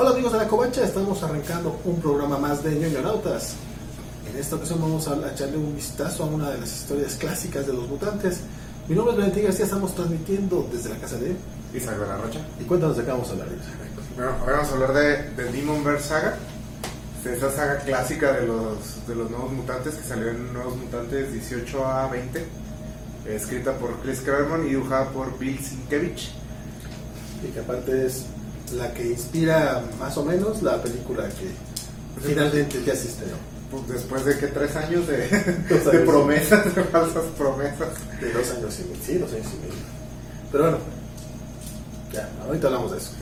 Hola amigos de la Covacha, estamos arrancando un programa más de ñoñonautas. En esta ocasión vamos a echarle un vistazo a una de las historias clásicas de los mutantes. Mi nombre es Valentín García, estamos transmitiendo desde la casa de Isaac Rocha. Y cuéntanos de qué vamos a hablar. Bueno, hoy vamos a hablar de, de Demonverse Saga. Esa saga clásica de los, de los nuevos mutantes que salió en Nuevos Mutantes 18 a 20. Escrita por Chris Claremont y dibujada por Bill Sienkiewicz. Y que aparte es la que inspira más o menos la película que finalmente ya estrenó. Pues después de que tres años de, promesas, de falsas promesas. De dos años y medio. Sí, dos años y medio. Pero bueno, ya, ahorita hablamos de eso.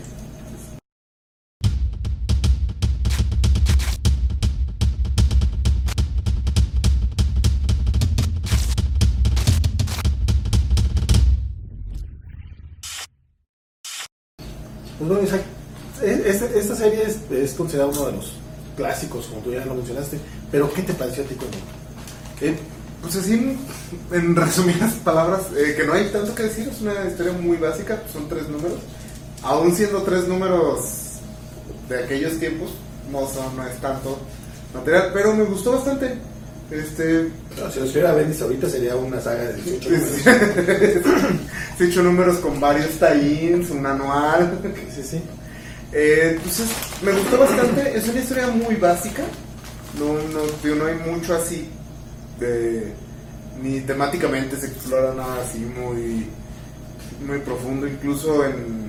Es, es considerada uno de los clásicos, como tú ya lo mencionaste, pero ¿qué te pareció a ti cuando Eh, pues así, en resumidas palabras, eh, que no hay tanto que decir, es una historia muy básica, son tres números. Aún siendo tres números de aquellos tiempos, no, son, no es tanto material, pero me gustó bastante. Este, No, si lo escribiera Bendis ahorita sería una saga de 18 números. 18 números con varios tie-ins, un anual. Sí, sí. Eh, entonces, me gustó bastante. Es una historia muy básica. No, no, no hay mucho así de. Ni temáticamente se explora nada así muy. Muy profundo. Incluso en.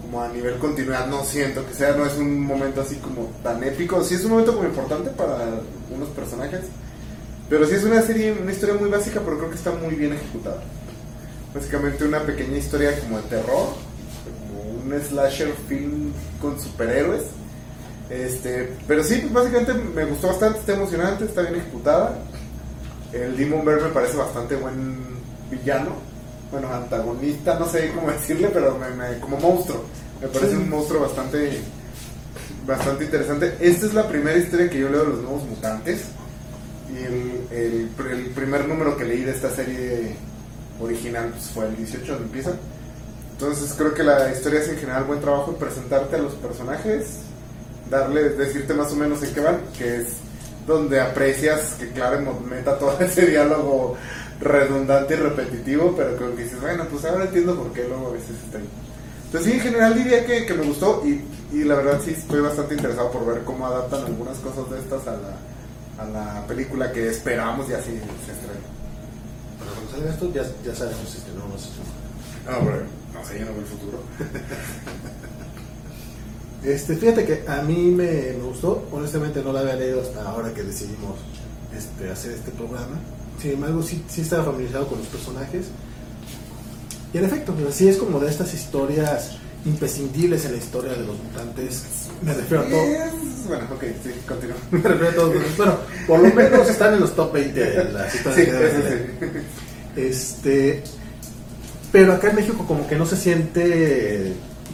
Como a nivel continuidad, no siento que sea. No es un momento así como tan épico. Sí es un momento como importante para unos personajes. Pero sí es una serie, una historia muy básica, pero creo que está muy bien ejecutada. Básicamente una pequeña historia como de terror, como un slasher film con superhéroes. Este, pero sí, pues básicamente me gustó bastante, está emocionante, está bien ejecutada. El Demon Bear me parece bastante buen villano, bueno, antagonista, no sé cómo decirle, pero me- me- como monstruo. Me parece Sí. un monstruo bastante, bastante interesante. Esta es la primera historia que yo leo de los nuevos mutantes. Y el, el pr- el primer número que leí de esta serie original pues, fue el 18 donde empieza. Entonces creo que la historia es en general buen trabajo en presentarte a los personajes, darle, decirte más o menos en qué van, que es donde aprecias que Claremont meta todo ese diálogo redundante y repetitivo, pero creo que dices, bueno, pues ahora entiendo por qué luego a veces está ahí. Entonces sí, en general diría que, que me gustó y, y la verdad sí estoy bastante interesado por ver cómo adaptan algunas cosas de estas a la, a la película que esperamos y así se estrena. Bueno, cuando salga esto ya, ya sabemos si estrenó o no se estrenó. Ah, pero no sé, yo no veo el futuro. Este, fíjate que a mí me, me gustó, honestamente no la había leído hasta ahora que decidimos este, hacer este programa. Sin embargo, sí, sí estaba familiarizado con los personajes. Y en efecto, pues así es como de estas historias imprescindibles en la historia de los mutantes. Me refiero a todo. Es- Bueno, ok, sí, continúa. Me refiero a todos. Bueno, por lo menos están en los top 20 de las historias sí. Este, pero acá en México como que no se siente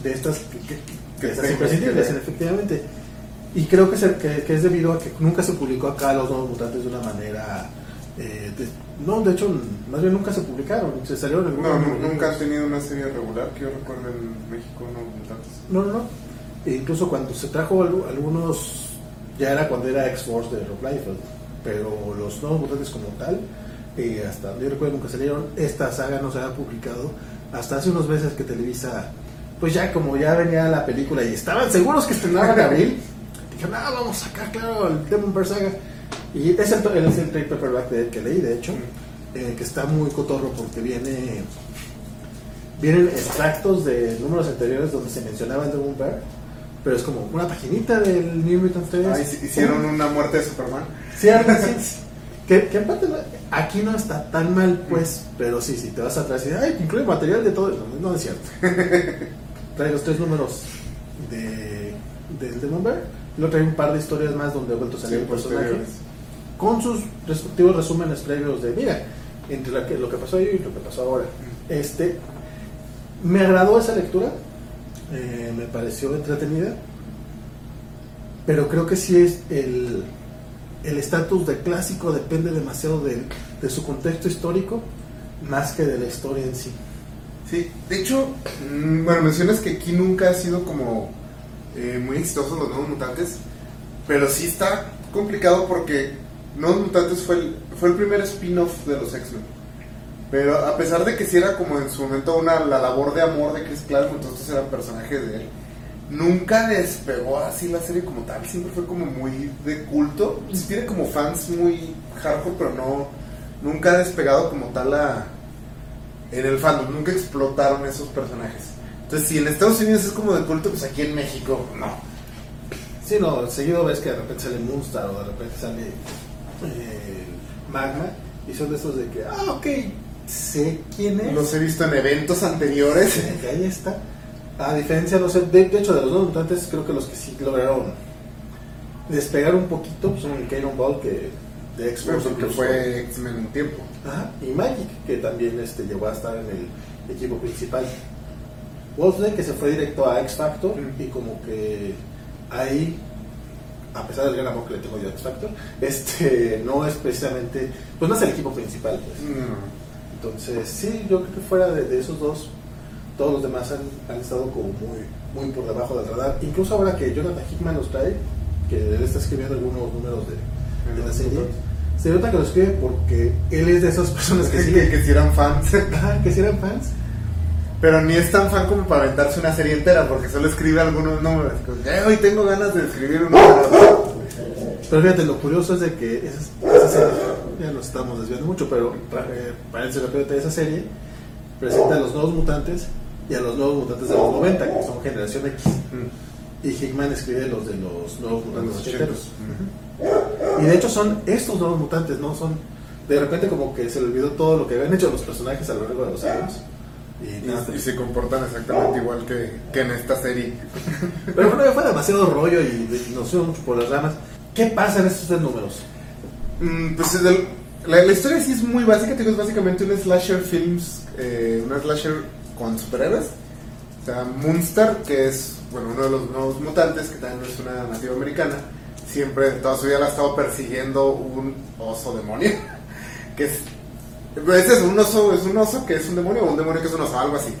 de estas que, que- Que imprescindibles, efectivamente. Y creo que, se- que, que es debido a que nunca se publicó acá Los Nuevos Mutantes de una manera... eh, de- no, de hecho, más bien nunca se publicaron. Se salieron en No, nunca han tenido una serie regular que yo recuerdo en México, no mutantes. No, no, no. E incluso cuando se trajo algu- algunos, ya era cuando era X-Force de Rob Liefeld, pero los nuevos mutantes como tal, eh, hasta yo recuerdo nunca salieron, esta saga no se había publicado hasta hace unos meses que Televisa, pues ya como ya venía la película y estaban seguros que estrenaban en abril, dijeron, ah, vamos a sacar, claro, el Demonverse Saga. Y es el, es el trade paperback de- que leí, de hecho, eh, que está muy cotorro porque viene vienen extractos de números anteriores donde se mencionaba el Demon Bear, pero es como una paginita del New Mutant 3. Ah, hici- hicieron una muerte de Superman. Sí, así. que, que en parte no- aquí no está tan mal, pues, pero sí, sí, te vas atrás y ay, incluye material de todo. No, no es cierto. trae los tres números de, del Demon Bear, y luego trae un par de historias más donde ha vuelto a salir Sí, un personaje posteriores. con sus respectivos resúmenes previos de, mira, entre la que- lo que pasó ahí y lo que pasó ahora. Este, me agradó esa lectura, eh, me pareció entretenida, pero creo que sí es el el estatus de clásico depende demasiado de, su contexto histórico más que de la historia en sí. Sí, de hecho, mm, bueno, mencionas que aquí nunca ha sido como eh, muy exitosos los Nuevos Mutantes, pero sí está complicado porque Nuevos Mutantes fue el, primer spin-off de los X-Men. Pero a pesar de que sí era como en su momento una, la labor de amor de Chris Claremont, estos eran personajes de él, nunca despegó así la serie como tal, siempre fue como muy de culto. Sí tiene como fans muy hardcore, pero no, nunca ha despegado como tal a, en el fandom, nunca explotaron esos personajes. Entonces, si en Estados Unidos es como de culto, pues aquí en México no. Sí, no, seguido ves que de repente sale Moonstar o de repente sale eh, Magma y son de esos de que, ah, ok, sé quién es. Los he visto en eventos anteriores. Sí, ahí está. A diferencia, no sé, de, de hecho, de los dos mutantes, creo que los que sí lograron despegar un poquito pues, son el Cannon Ball, que de X-Men. Fue X-Men un tiempo. Ajá, y Magic, que también este, llegó a estar en el equipo principal. Wolfsnake, que se fue directo a X Factor, Mm. y como que ahí, a pesar del gran amor que le tengo yo a X Factor, este, no es precisamente, pues no es el equipo principal. pues. Entonces, sí, yo creo que fuera de, de esos dos, todos los demás han, han estado como muy, muy por debajo del radar. Incluso ahora que Jonathan Hickman los trae, que él está escribiendo algunos números de, de la serie, se nota que lo escribe porque él es de esas personas que que, sí, que, que sí eran fans. Que sí eran fans. Pero ni es tan fan como para aventarse una serie entera, porque solo escribe algunos números. "Eh, hoy tengo ganas de escribir un número. Pero fíjate, lo curioso es de que esa, esa serie, ya nos estamos desviando mucho, pero eh, parece rápido esa serie presenta a los nuevos mutantes y a los nuevos mutantes de los 90, que son generación X. Y Hickman escribe los de los nuevos mutantes Los ochenteros. ochentos. Y de hecho son estos nuevos mutantes, ¿no? Son de repente como que se le olvidó todo lo que habían hecho los personajes a lo largo de los años. Y nada, Y, y se comportan exactamente igual que, que en esta serie. Pero bueno, fue demasiado rollo y nos fuimos mucho por las ramas. ¿Qué pasa en estos tres números? Mm, pues es del- la, la historia sí es muy básica, digo, es básicamente un slasher films, eh, un slasher con superhéroes. O sea, Moonstar, que es bueno, uno de los nuevos mutantes, que también es una nativa americana, siempre, toda su vida la ha estado persiguiendo un oso demonio. Que es, pues es un oso, es un oso que es un demonio o un demonio que es un oso, algo así.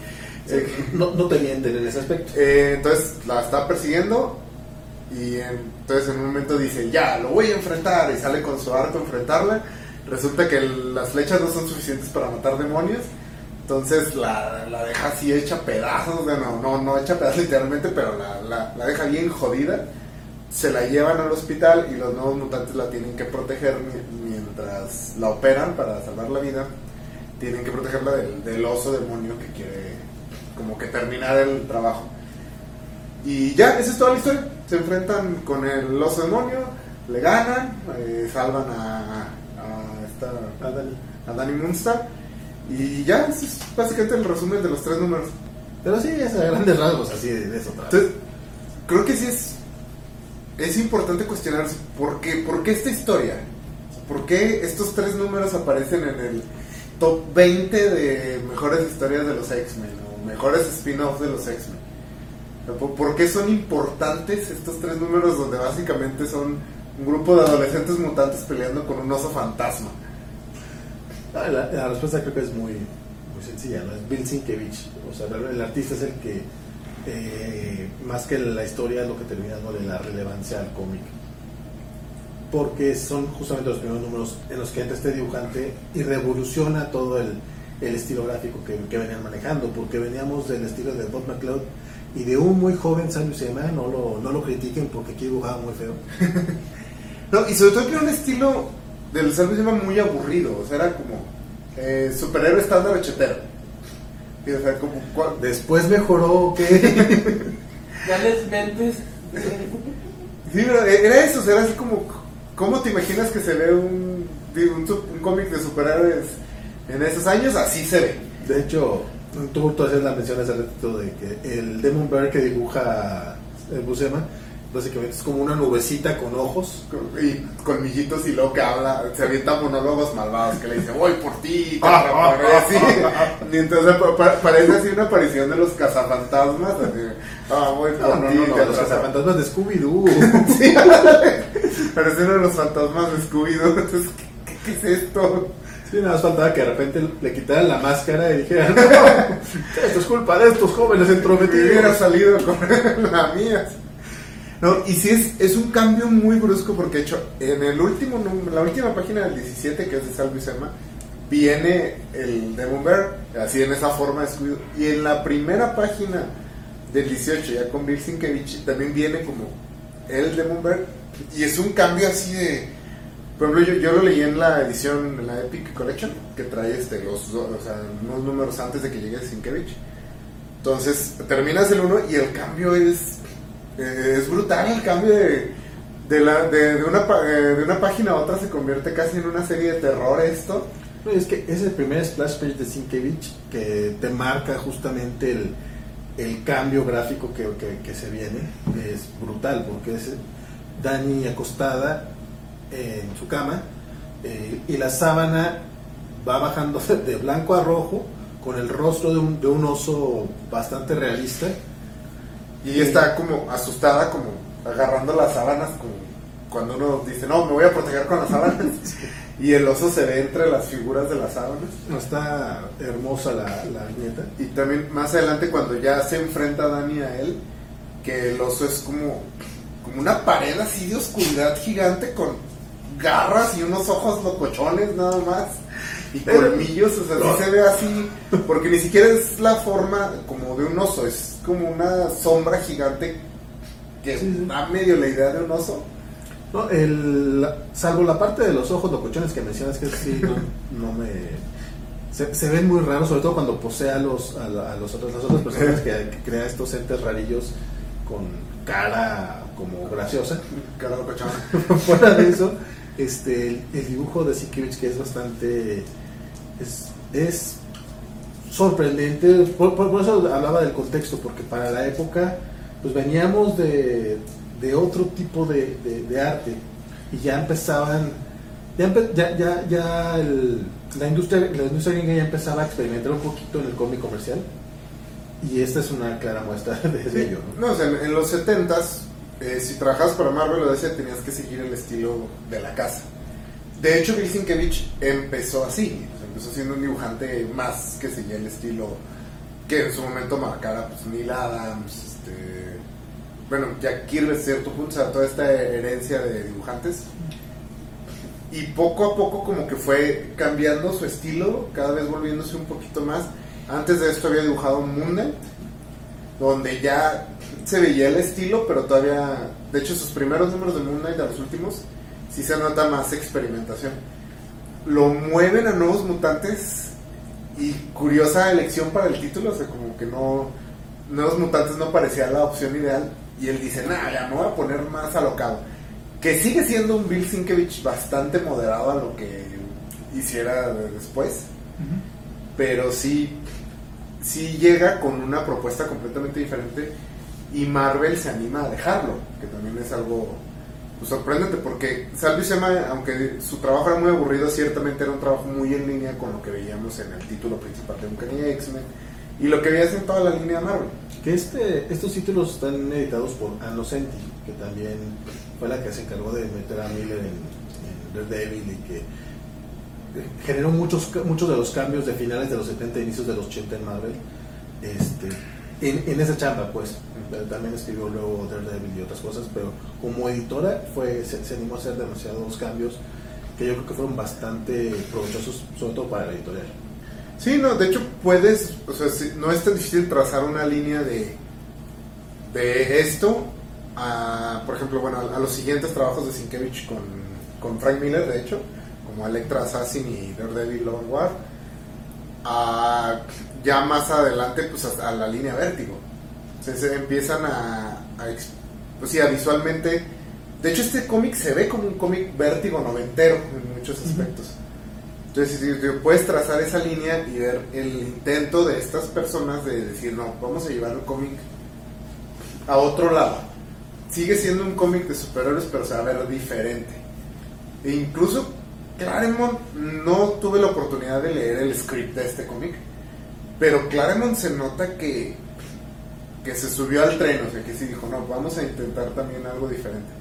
Eh, No, no te mienten en ese aspecto. eh, entonces la está persiguiendo y en- entonces en un momento dice, ya, lo voy a enfrentar y sale con su arco a enfrentarla. Resulta que las flechas no son suficientes para matar demonios. Entonces la, la deja así hecha pedazos, bueno, no, no hecha pedazos literalmente, pero la, la- la deja bien jodida. Se la llevan al hospital y los nuevos mutantes la tienen que proteger mi- mientras la operan para salvar la vida. Tienen que protegerla del, oso demonio que quiere como que terminar el trabajo. Y ya, esa es toda la historia. Se enfrentan con el oso demonio, le ganan, eh, salvan a, a, esta, Ah, Dani. a Danny Moonstar. Y ya, ese es básicamente el resumen de los tres números. Pero sí, es a grandes rasgos así de, eso. Entonces, creo que sí es, es importante cuestionarse por qué, por qué esta historia. ¿Por qué estos tres números aparecen en el top 20 de mejores historias de los X-Men o mejores spin-offs de los X-Men? O sea, ¿Por, por qué son importantes estos tres números donde básicamente son un grupo de adolescentes mutantes peleando con un oso fantasma? Ah, La, respuesta creo que es muy, muy sencilla, ¿no? Es Bill Sienkiewicz. O sea, el, artista es el que, eh, más que la historia, es lo que termina dándole la relevancia al cómic. Porque son justamente los primeros números en los que entra este dibujante y revoluciona todo el, el estilo gráfico que, que venían manejando. Porque veníamos del estilo de Bob McLeod y de un muy joven Sam Buscema, no lo, no lo critiquen porque aquí dibujaba muy feo. No, y sobre todo que era un estilo del Salvo se llama muy aburrido, o sea, era como eh, superhéroe estándar ochetero. Y, o sea, como, Después mejoró que... Ya les mentes. Sí, pero era eso, o sea, era así como, ¿cómo te imaginas que se ve un, un, un cómic de superhéroes en esos años? Así se ve. De hecho, tú, tú hacías la mención hace ratito de que el Demon Bear que dibuja el Buscema, básicamente es como una nubecita con ojos. Y colmillitos y luego que habla, se avienta monólogos malvados que le dice, voy por ti, te atraparé", así. Y entonces pa- pa- parece así una aparición de los cazafantasmas, así, ah, voy por No, ti, no, no, te los atraparé". cazafantasmas de Scooby-Doo. Sí, parece uno de los fantasmas de Scooby-Doo. Entonces, ¿qué, qué, es esto? Sí, nada más faltaba que de repente le quitaran la máscara y dijeran, no, esto es culpa de estos jóvenes Me hubiera entrometidos. salido con la mía. No, y sí es, es un cambio muy brusco porque de hecho en el último la última página del 17 que es de Salvo viene el Demon Bear así en esa forma de escudo y en la primera página del 18 ya con Bill Sienkiewicz también viene como el Demon Bear y es un cambio así de por ejemplo yo, yo lo leí en la edición en la Epic Collection que trae este los o sea, unos números antes de que llegue Sienkiewicz. Entonces terminas el 1 y el cambio es eh, es brutal el cambio de, de, la, de, de una, eh, de una página a otra se convierte casi en una serie de terror esto. No, Es que es el primer splash page de Sienkiewicz que te marca justamente el, el cambio gráfico que, que- se viene. Es brutal porque es Dani acostada en su cama eh, y la sábana va bajando de blanco a rojo con el rostro de un, de un oso bastante realista. Y ella está como asustada, como agarrando las sábanas, como cuando uno dice, no, me voy a proteger con las sábanas. y el oso se ve entre las figuras de las sábanas. No, Está hermosa la, la viñeta. Y también más adelante cuando ya se enfrenta Dani a él, que el oso es como, como una pared así de oscuridad gigante con garras y unos ojos locochones nada más. Y colmillos, o sea, sí se ve así, porque ni siquiera es la forma como de un oso, es como una sombra gigante que da medio la idea de un oso. No, el, salvo la parte de los ojos locochones que mencionas, que sí, no, no me. Se, se ven muy raros, sobre todo cuando posee a, los, a, la- a los otros, las otras personas que, que crea estos entes rarillos con cara como graciosa. Cara locochona. Fuera de eso, este, el, el dibujo de Sikiewicz que es bastante. Es, es sorprendente. Por, por- por eso hablaba del contexto, porque para la época, pues veníamos de, de otro tipo de, de- de arte y ya empezaban. Ya, empe- ya, ya, ya el- la industria la industria gringa ya empezaba a experimentar un poquito en el cómic comercial y esta es una clara muestra de, ello. ¿no? No, o sea, en, en los 70s, eh, si trabajabas para Marvel o DC, tenías que seguir el estilo de la casa. De hecho, Bill Sienkiewicz empezó así. Empezó siendo un dibujante más que seguía el estilo que en su momento marcara pues, Neil Adams, este, bueno, Jack Kirby, cierto punto, o sea, toda esta herencia de dibujantes. Y poco a poco como que fue cambiando su estilo, cada vez volviéndose un poquito más. Antes de esto había dibujado Moon Knight, donde ya se veía el estilo, pero todavía, de hecho sus primeros números de Moon Knight a los últimos, sí se nota más experimentación. Lo mueven a nuevos mutantes y curiosa elección para el título, o sea, como que no, nuevos mutantes no parecía la opción ideal y él dice, nah, ya me voy a poner más alocado. Que sigue siendo un Bill Sienkiewicz bastante moderado a lo que hiciera de- después pero sí, sí llega con una propuesta completamente diferente y Marvel se anima a dejarlo, que también es algo pues, sorprendente porque Salvo y Sema, aunque su trabajo era muy aburrido, ciertamente era un trabajo muy en línea con lo que veíamos en el título principal de Uncanny X-Men y lo que veías en toda la línea de Marvel. Que este, estos títulos están editados por Anno Senti, que también fue la que se encargó de meter a Miller en, en Daredevil y que generó muchos, muchos de los cambios de finales de los 70 inicios de los 80 en Marvel. Este, en, esa chamba, pues. También escribió luego Daredevil y otras cosas, pero como editora fue, se, animó a hacer demasiados cambios que yo creo que fueron bastante provechosos, sobre todo para la editorial. Sí, no, de hecho puedes, o sea, no es tan difícil trazar una línea de, de esto a, por ejemplo, bueno, a, los siguientes trabajos de Sienkiewicz con, con Frank Miller, de hecho, como Electra Assassin y Daredevil and War, a ya más adelante, pues a, la línea Vértigo. O sea, se empiezan a, a pues sí, a visualmente, de hecho este cómic se ve como un cómic Vértigo noventero en muchos aspectos. Entonces, si- si puedes trazar esa línea y ver el intento de estas personas de decir, no, vamos a llevar el cómic a otro lado. Sigue siendo un cómic de superhéroes, pero se va a ver diferente. E incluso Claremont, no tuve la oportunidad de leer el script de este cómic, pero Claremont se nota que, que se subió al tren, o sea, que sí dijo, no, vamos a intentar también algo diferente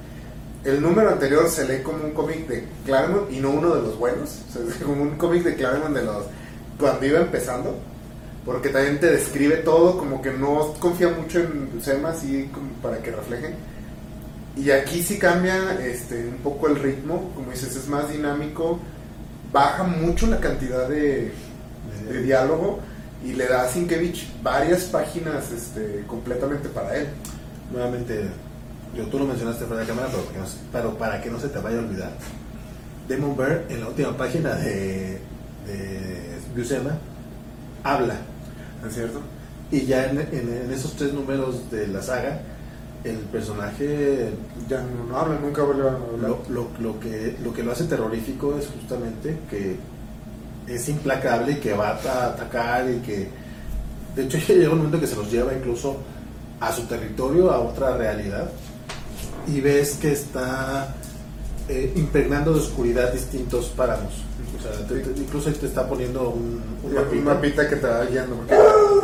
el número anterior se lee como un cómic de Claremont y no uno de los buenos. O sea, es como un cómic de Claremont de los cuando iba empezando. Porque también te describe todo, como que no confía mucho en Buscema, así como para que reflejen. Y aquí sí cambia este, un poco el ritmo, como dices, es más dinámico, baja mucho la cantidad de, de diálogo y le da a Sienkiewicz varias páginas este, completamente para él. Nuevamente, yo, tú lo mencionaste fuera de cámara, pero, para que no se- pero para que no se te vaya a olvidar. Demon Bear, en la última página de, de Buscema, habla. ¿No es cierto? Y ya en, en- en esos tres números de la saga, el personaje Ya no, no habla, nunca vuelve a hablar. lo, lo, lo que, lo que lo hace terrorífico es justamente que es implacable y que va a atacar y que de hecho ya llega un momento que se los lleva incluso a su territorio, a otra realidad y ves que está eh, impregnando de oscuridad distintos páramos. O sea, te- te- incluso te está poniendo un, un Un mapita. que te va guiando. Porque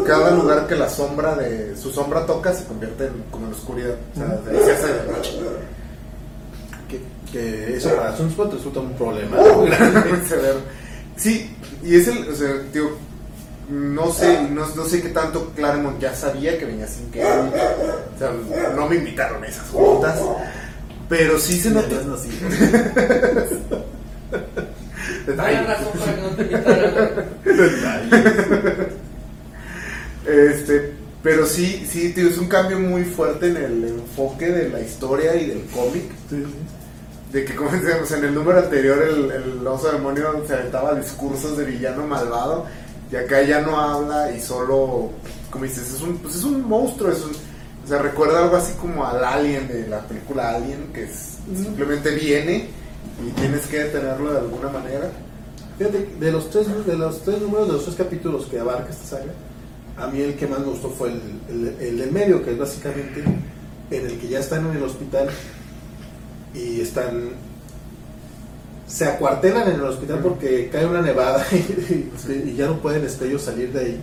cada lugar que la sombra de su sombra toca se convierte en, como en oscuridad. O sea, de ahí se hace de noche. que, que eso para Sunspot resulta un problema grande. Sí, y es el, o sea, tío, no sé, no, no sé qué tanto Claremont ya sabía que venía sin que, o sea, no me invitaron a esas juntas, pero sí se nota. No, sí. Razón para que no te invitaran. Este, pero sí, sí, tío, es un cambio muy fuerte en el enfoque de la historia y del cómic. Sí, sí. De que, como decíamos, en el número anterior el, el oso demonio se aventaba discursos de villano malvado y acá ya no habla y solo, como dices, es un, pues es un monstruo, es un, o sea, recuerda algo así como al Alien de la película Alien, que es, simplemente viene y tienes que detenerlo de alguna manera. Fíjate, de los tres, de los tres números, de los tres capítulos que abarca esta saga, a mí el que más me gustó fue el, el, el del medio, que es básicamente en el que ya están en el hospital y están. Se acuartelan en el hospital porque cae una nevada y, y ya no pueden este, ellos salir de ahí.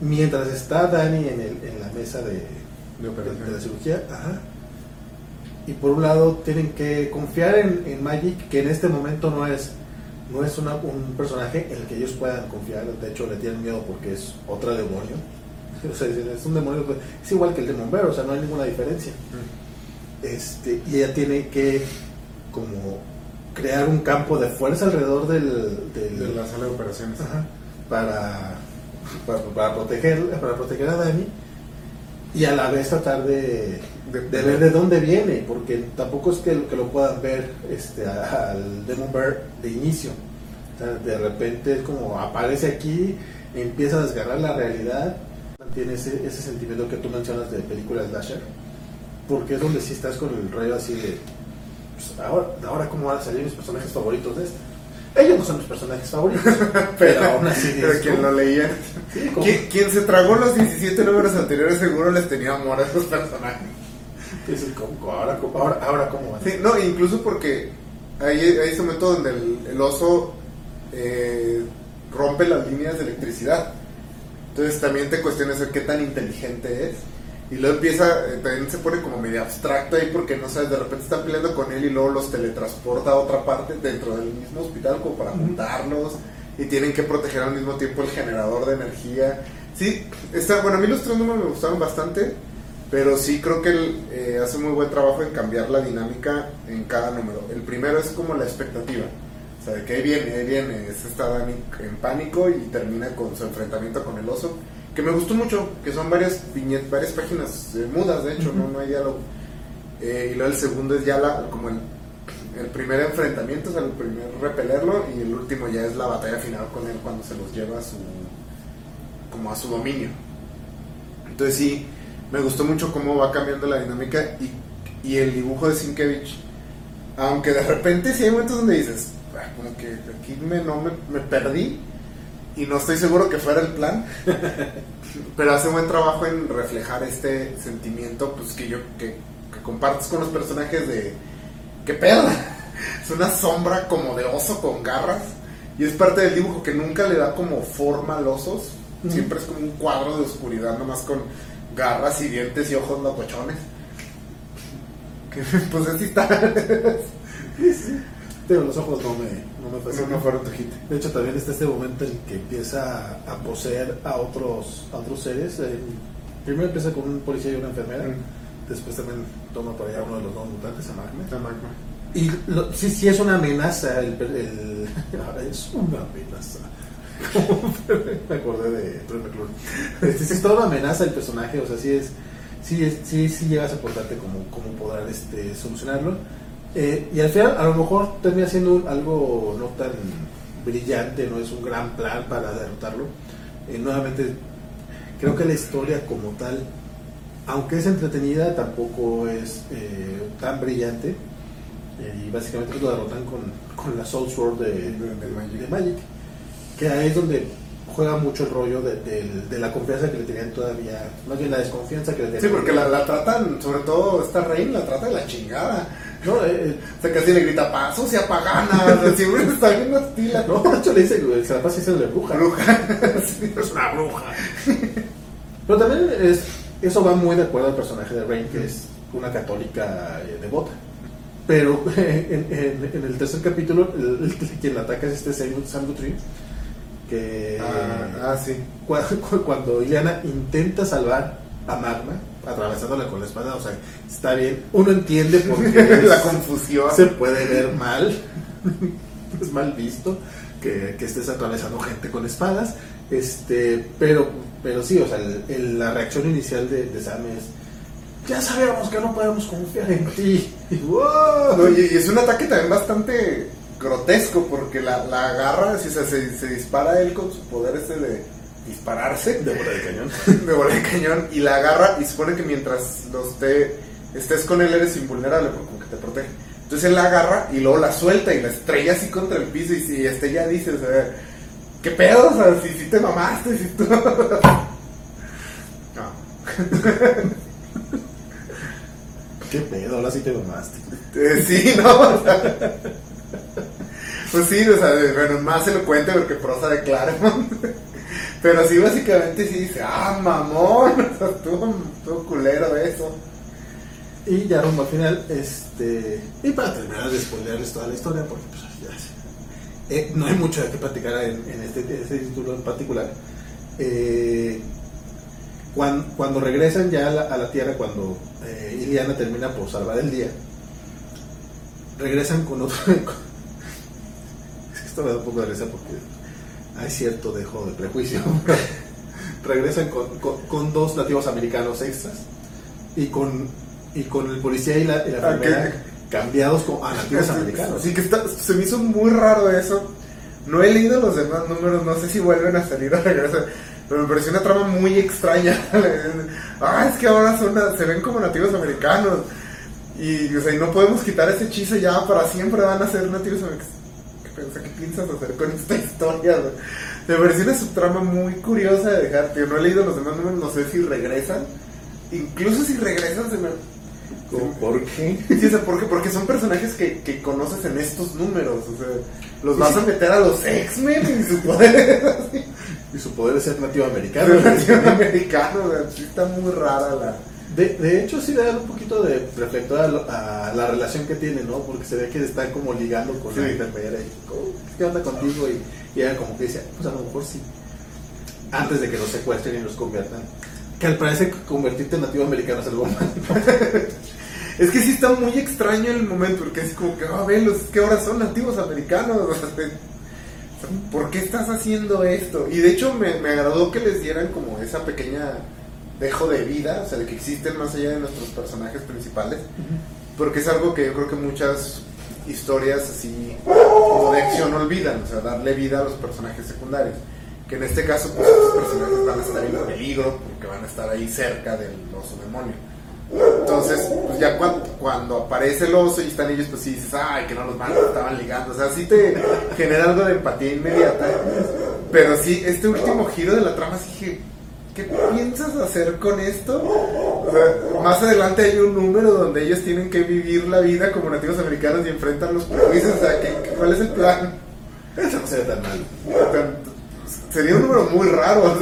Mientras está Dani en, el, en la mesa de, De operación. de la cirugía, ajá. Y por un lado tienen que confiar en, en Magic, que en este momento no es no es una- un personaje en el que ellos puedan confiar. De hecho, le tienen miedo porque es otro demonio. O sea, es un demonio, es igual que el Demon Bear, o sea, no hay ninguna diferencia. Este, y ella tiene que como crear un campo de fuerza alrededor del, del- De la sala de operaciones. Ajá. para, para, para proteger, para proteger a Dani y a la vez tratar de, De- de ver de dónde viene, porque tampoco es que, lo- que lo puedan ver este, al Demon Bear de inicio. O sea, de repente es como aparece aquí, empieza a desgarrar la realidad, tiene ese, ese sentimiento que tú mencionas de películas slasher, porque es donde sí estás con el rollo así de, pues, ahora, ahora cómo van a salir mis personajes favoritos de este. Ellos no son mis personajes favoritos, pero aún así Pero es quien como- lo leía. Sí, Quien, quien se tragó los 17 números anteriores seguro les tenía amor a esos personajes. dices, como- ahora, como- ahora, ahora cómo van Sí, no, incluso porque hay, hay ese momento donde el, el oso eh, rompe las líneas de electricidad. Entonces también te cuestionas qué tan inteligente es. Y luego empieza, eh, también se pone como medio abstracto ahí porque no sabes, de repente están peleando con él y luego los teletransporta a otra parte dentro del mismo hospital como para juntarlos y tienen que proteger al mismo tiempo el generador de energía. Sí, está, bueno, a mí los tres números me gustaron bastante, pero sí creo que él eh, hace muy buen trabajo en cambiar la dinámica en cada número. El primero es como la expectativa. O sea, de que ahí viene, ahí viene, es esta Dani en pánico y termina con su enfrentamiento con el oso. Que me gustó mucho, que son varias viñet, varias páginas eh, mudas, de hecho, no, no hay diálogo. Eh, y luego el segundo es ya la, como el, el primer enfrentamiento, o sea, el primer repelerlo, y el último ya es la batalla final con él cuando se los lleva a su, como a su dominio. Entonces sí, me gustó mucho cómo va cambiando la dinámica y, y el dibujo de Sienkiewicz, aunque de repente sí hay momentos donde dices, "Ah, como que aquí me, no me, me perdí y no estoy seguro que fuera el plan, pero hace buen trabajo en reflejar este sentimiento pues que yo que, que compartes con los personajes de que pedo, es una sombra como de oso con garras y es parte del dibujo que nunca le da como forma a los osos, Ujú. siempre es como un cuadro de oscuridad nomás con garras y dientes y ojos locochones. Que pues así está. Pero los ojos no me, no me no fueron. De hecho, también está este momento en que empieza a poseer a otros, a otros seres. Primero empieza con un policía y una enfermera. Mm. después también toma por allá uno de los nuevos mutantes, a Magma. La magma. Y lo- sí, sí es una amenaza, el, el- es una amenaza. Me acordé de Troy McClure. Este, sí es toda una amenaza el personaje, o sea, sí es, sí, es- sí, sí llegas a aportarte como, como poder este, solucionarlo. Eh, y al final a lo mejor termina siendo un- algo no tan brillante, no es un gran plan para derrotarlo. Eh, nuevamente, creo que la historia como tal, aunque es entretenida, tampoco es eh, tan brillante. Eh, y básicamente lo derrotan con, con la Soul Sword de, De- de Magic. de Magic. Que ahí es donde juega mucho el rollo de la confianza que le tenían todavía, más bien la desconfianza que le tenían. Sí, porque la, la tratan, sobre todo esta reina, la trata de la chingada. No, eh, eh, O sea, casi le grita, paso, sea pagana. Siempre está bien hostil. la no, de hecho le dice, se la pasa diciendo bruja. bruja. Sí. Es una bruja. Pero también es, eso va muy de acuerdo al personaje de Rain, que es una católica eh, devota. Pero en, en- en el tercer capítulo, el, el- quien la ataca es este Sam Guthrie, que Ah, ah, sí. cu- cu- cuando Ileana intenta salvar a Magma, atravesándola con la espada, o sea, está bien, uno entiende por qué la confusión. se puede ver mal, es mal visto que, que estés atravesando gente con espadas, este, pero, pero sí, o sea, el- el- la reacción inicial de, de Sam es, ya sabíamos que no podemos confiar en ti, y, ¡wow! No, y, y es un ataque también bastante grotesco porque la, la agarra, o sea, se, se dispara él con su poder ese de dispararse de bola de cañón. de bola de cañón y la agarra y supone que mientras lo esté, estés con él eres invulnerable porque como que te protege. Entonces él la agarra y luego la suelta y la estrella así contra el piso y si este ya dice, o sea, ¿qué pedo? O sea, si, si te mamaste, si tú... No. ¿Qué pedo? Ahora sí te mamaste. Eh, sí, ¿no? O sea, pues sí, o sea, bueno, más elocuente porque prosa de Claremont. Pero sí, básicamente sí dice, ah, mamón, estuvo, estuvo culero eso. Y ya rumbo al final, este. Y para terminar de spoilerles toda la historia, porque pues ya sé. Eh, no hay mucho de qué platicar en, este, este título en particular. Eh, cuan- cuando, regresan ya a la, a la Tierra, cuando eh, Iliana termina por salvar el día, regresan con otro. es que esto me da un poco de risa porque hay cierto dejo de prejuicio. regresan con, con- con dos nativos americanos extras y con, y con el policía y la, y la Ah, enfermera ¿qué? cambiados como a nativos americanos. Sí, que está- se me hizo muy raro eso. No he leído los demás números, no sé si vuelven a salir o regresan. Pero me pareció una trama muy extraña. ah, es que ahora son, se ven como nativos americanos. Y, o sea, y no podemos quitar ese hechizo ya para siempre van a ser nativos americanos. ¿Qué, pe- o sea, ¿qué piensas hacer con esta historia? Me pareció una subtrama muy curiosa de dejar. Tío, no he leído los demás números, no sé si regresan. Incluso si regresan, se me, Como, ¿Por qué? Sí, o sea, ¿por qué? Porque son personajes que, que conoces en estos números. O sea, los vas a meter a los X-Men y su poder así, Y su poder es ser nativo americano. latinoamericano. o sea, sí está muy rara la. De, de hecho, sí le un poquito de reflector a, lo- a la relación que tiene, ¿no? Porque se ve que están como ligando con Sí. la enfermera y, "Oh, ¿qué onda contigo? Y, y ella como que dice, pues a lo mejor sí. Antes de que los secuestren y los conviertan. Que al parecer convertirte en nativo americano es algo malo. Es que sí está muy extraño el momento, porque es como que, ah, velos, es que ahora son nativos americanos. ¿Por qué estás haciendo esto? Y de hecho me, me agradó que les dieran como esa pequeña dejo de vida, o sea, de que existen más allá de nuestros personajes principales. Porque es algo que yo creo que muchas historias así como de acción olvidan, o sea, darle vida a los personajes secundarios. Que en este caso, pues estos personajes van a estar en peligro porque van a estar ahí cerca del oso demonio. Entonces, pues ya cuando, cuando aparece el oso y están ellos, pues sí dices, ay, que no los malos estaban ligando. O sea, sí te genera algo de empatía inmediata. Pero sí, este último giro de la trama, sí dije, ¿qué piensas hacer con esto? O sea, más adelante hay un número donde ellos tienen que vivir la vida como nativos americanos y enfrentan los prejuicios. O sea, ¿qué- ¿cuál es el plan? Eso no se ve tan mal. Tan- Sería un número muy raro.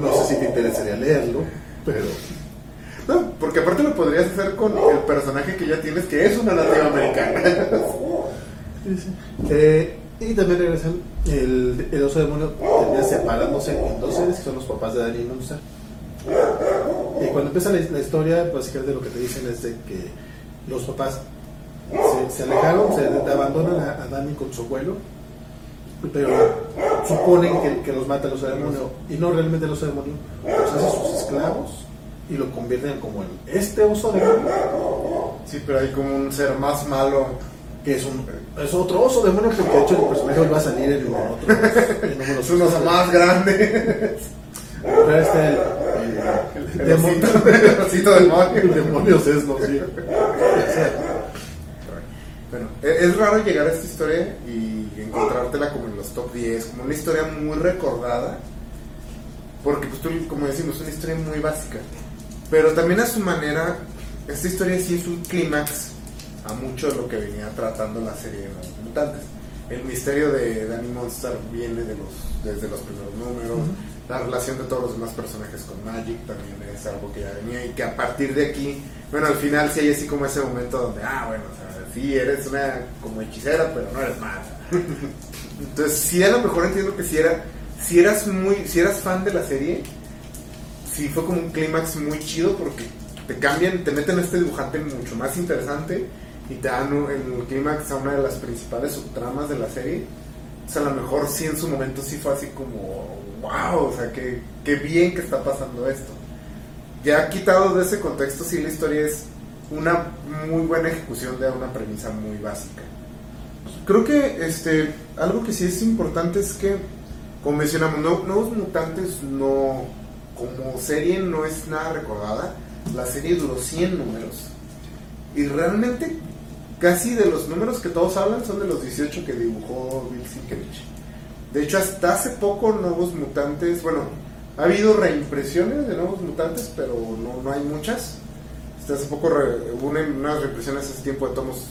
no sé si te interesaría leerlo, pero... No, porque aparte lo podrías hacer con el personaje que ya tienes, que es una nativa americana. Eh, y también regresan el, oso demonio termina separándose en dos seres que son los papás de Dani Munster. Y cuando empieza la, la historia, básicamente lo que te dicen es de que los papás se, se alejaron, se abandonan a, a Dani con su abuelo, pero suponen que, que los mata el oso demonio, y no realmente el oso demonio, los hace sus esclavos y lo convierten como en este oso demonio, Sí, pero hay como un ser más malo. Que es, un, es otro oso demonio, porque de hecho el personaje va a salir en otro, en número Es uno más grande. Pero este el, el, El demonio- osito, el demonio. el demonio sí. Bueno, e- es raro llegar a esta historia y encontrártela como en los top 10, como una historia muy recordada, porque pues tú, como decimos, es una historia muy básica. Pero también a su manera, esta historia sí es un clímax a mucho de lo que venía tratando la serie de los mutantes. El misterio de Danny Monster viene de los, desde los primeros números. La relación de todos los demás personajes con Magic también es algo que ya venía y que a partir de aquí, bueno, al final sí hay así como ese momento donde, ah, bueno, o sea, sí eres una como hechicera, pero no eres mala. Entonces, sí a lo mejor entiendo que si era, si eras muy, si eras fan de la serie, sí fue como un clímax muy chido porque te cambian, te meten a este dibujante mucho más interesante y dan en el clímax a una de las principales subtramas de la serie. O sea, a lo mejor sí en su momento sí fue así como, wow, o sea, qué, qué bien que está pasando esto. Ya quitado de ese contexto, sí la historia es una muy buena ejecución de una premisa muy básica. Creo que este algo que sí es importante es que, como mencionamos, Nuevos Mutantes no, como serie no es nada recordada. La serie duró 100 números. Y realmente casi de los números que todos hablan son de los 18 que dibujó Bill Sienkiewicz. De hecho, hasta hace poco Nuevos Mutantes, bueno, ha habido reimpresiones de Nuevos Mutantes, pero no, no hay muchas. Hasta hace poco re- unas reimpresiones hace tiempo de tomos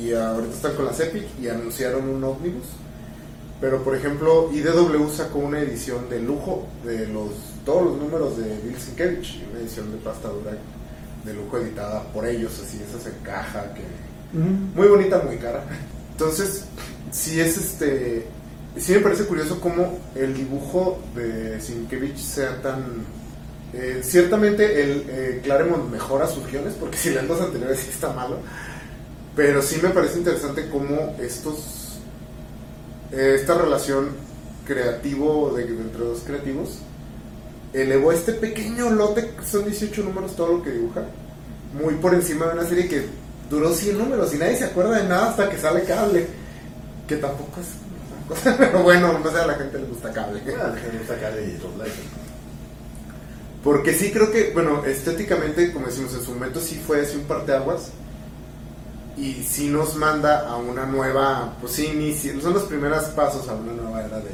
y ahorita están con las Epic y anunciaron un ómnibus. Pero por ejemplo, IDW sacó una edición de lujo de los todos los números de Bill Sienkiewicz, una edición de pasta dura de lujo editada por ellos, así esas en caja que muy bonita, muy cara. Entonces, sí es este. Sí me parece curioso cómo el dibujo de Sienkiewicz sea tan. eh, ciertamente el eh, Claremont mejora sus guiones, porque si leen los anteriores sí está malo. Pero sí me parece interesante cómo estos. eh, esta relación creativo de, de entre dos creativos elevó este pequeño lote, son 18 números todo lo que dibuja, muy por encima de una serie que duró 100 números y nadie se acuerda de nada hasta que sale cable. Que tampoco es una cosa, pero bueno, no sé, a la gente le gusta cable. Ah, déjame sacar de Rob Liefeld. Porque sí creo que, bueno, estéticamente, como decimos en su momento, sí fue así un parteaguas. Y sí nos manda a una nueva, pues sí, inicia- son los primeros pasos a una nueva era de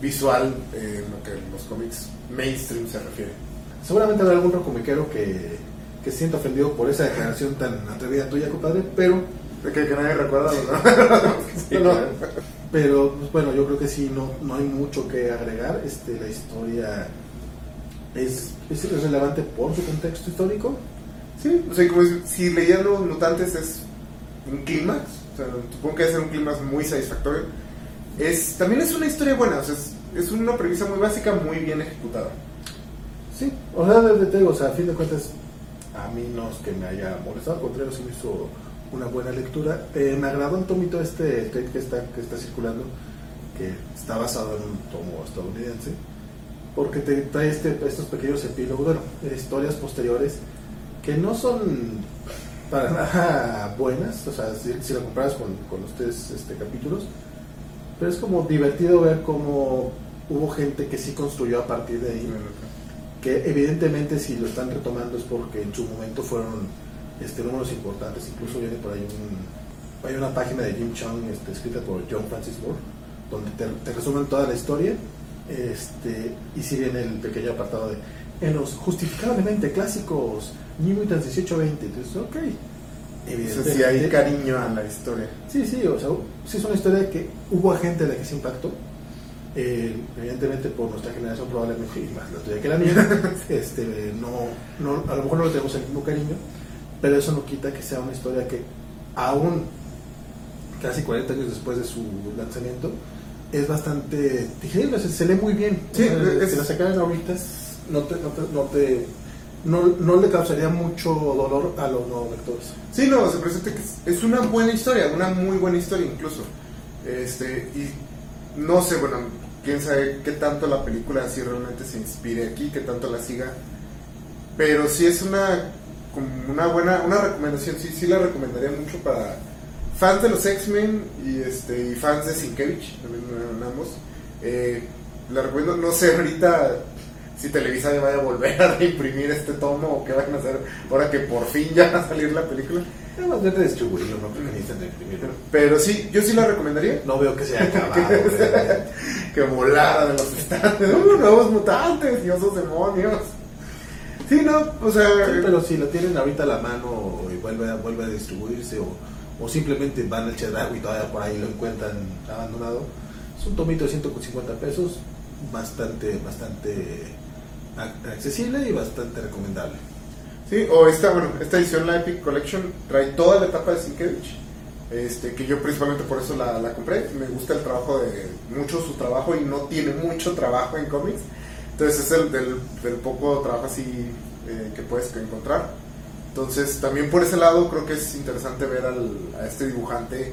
visual eh, en lo que los cómics mainstream se refiere. Seguramente habrá algún comiquero que, que se sienta ofendido por esa declaración tan atrevida tuya, compadre, pero, De que, que nadie recuerda Sí, no, claro. pero pues, bueno, yo creo que sí, no, no hay mucho que agregar. Este, la historia es, es relevante por su contexto histórico. Sí, o sea, como si, si leían los mutantes es un clímax, o sea, supongo que ser un clímax muy satisfactorio. Es, también es una historia buena, o sea, es, es una premisa muy básica, muy bien ejecutada. Sí, o sea, desde te digo, o sea, a fin de cuentas, a mí no es que me haya molestado, al contrario, sí me hizo una buena lectura. Eh, me agradó el tomito este que está, que está circulando, que está basado en un tomo estadounidense, porque te trae este, estos pequeños epílogos, bueno, historias posteriores que no son para nada buenas, o sea, si, si lo comparas con, con los tres este, capítulos, pero es como divertido ver cómo hubo gente que sí construyó a partir de ahí que evidentemente si lo están retomando es porque en su momento fueron este, números importantes, incluso viene por ahí un, hay una página de Jim Chung este, escrita por John Francis Moore, donde te, te resumen toda la historia, este, y si viene el pequeño apartado de en los justificablemente clásicos New Mutants 1820, entonces ok, O sea, sí hay cariño a la historia. Sí, sí, o sea, sí es una historia que hubo gente de la que se impactó. Eh, evidentemente por nuestra generación probablemente y más la tuya que la mía, este, no, no, a lo mejor no le tenemos el mismo cariño, pero eso no quita que sea una historia que aún casi 40 años después de su lanzamiento es bastante digerible, se lee muy bien. Sí, O sea, es- si la sacaran ahorita no te, no te, no te no, no le causaría mucho dolor a los nuevos lectores. Sí, no, se presenta que es, es una buena historia, una muy buena historia incluso. Este, y no sé, bueno, quién sabe qué tanto la película así realmente se inspire aquí, qué tanto la siga. Pero sí es una, como una buena, una recomendación, sí, sí la recomendaría mucho para fans de los X-Men y, este, y fans de Sienkiewicz, también eran ambos. Eh, la recomiendo, no sé ahorita si Televisa vaya a volver a reimprimir este tomo o qué van a hacer ahora que por fin ya va a salir la película. Es de distribuirlo, no creo que necesiten imprimirlo. Pero sí, yo sí la recomendaría. No veo que se haya acabado. que volara de los estantes. ¡Uh, nuevos mutantes y osos demonios! Sí, no, o sea. Sí, pero si la tienen ahorita a la mano y vuelve a, vuelve a distribuirse o, o simplemente van al Chedraui y todavía por ahí lo encuentran abandonado, es un tomito de 150 pesos bastante, bastante ac- accesible y bastante recomendable. Sí, o esta, bueno, esta edición, la Epic Collection, trae toda la etapa de Sienkiewicz. Este, que yo principalmente por eso la, la compré. Me gusta el trabajo de mucho su trabajo y no tiene mucho trabajo en cómics. Entonces es el del, poco trabajo así eh, que puedes encontrar. Entonces también por ese lado creo que es interesante ver al, a este dibujante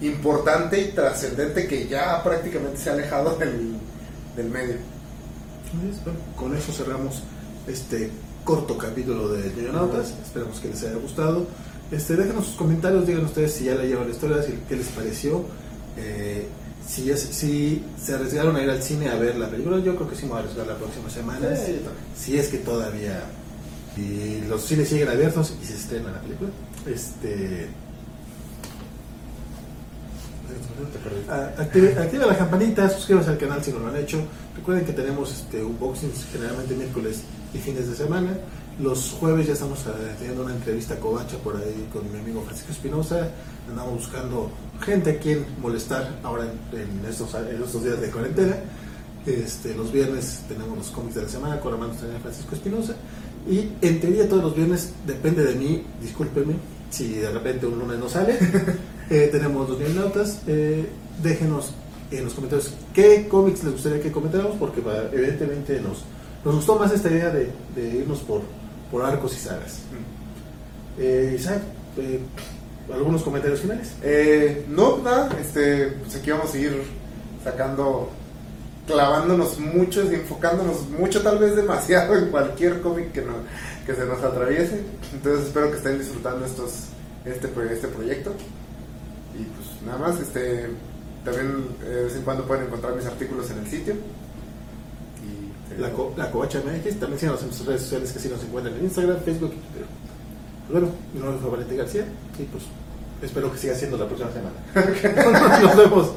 importante y trascendente que ya prácticamente se ha alejado del, del medio. Bueno, con eso cerramos este corto capítulo de Yoyonautas. Esperamos que les haya gustado. Este, déjenos sus comentarios, digan ustedes si ya leyeron la historia, si, qué les pareció. Eh, si, es, si se arriesgaron a ir al cine a ver la película, yo creo que sí me voy a arriesgar la próxima semana. Sí, si es que todavía y los cines siguen abiertos y se estrena la película. Este. Active, activa la campanita, suscríbanse al canal si no lo han hecho. Recuerden que tenemos este, unboxings generalmente miércoles y fines de semana. Los jueves ya estamos eh, teniendo una entrevista covacha por ahí con mi amigo Francisco Espinosa. Andamos buscando gente a quien molestar ahora en, en estos, en estos días de cuarentena. Este, los viernes tenemos los cómics de la semana con y Francisco Espinosa. Y en teoría todos los viernes depende de mí, discúlpenme si de repente un lunes no sale. Eh, tenemos los notas. Eh, déjenos en los comentarios qué cómics les gustaría que comentáramos, porque va, evidentemente nos, nos gustó más esta idea de, de irnos por, por arcos y sagas. Eh, Isaac, eh, ¿algunos comentarios finales? Eh, no, nada, este, pues aquí vamos a seguir sacando, clavándonos mucho y enfocándonos mucho, tal vez demasiado en cualquier cómic que, no- que se nos atraviese. Entonces espero que estén disfrutando estos, este, este proyecto. Y pues nada más, este, también eh, de vez en cuando pueden encontrar mis artículos en el sitio. La, co- la Covacha MX, también síganos en sus redes sociales que sí nos encuentran en Instagram, Facebook y Twitter. Pues bueno, mi nombre fue Valente García y pues espero que siga siendo la próxima semana. nos vemos.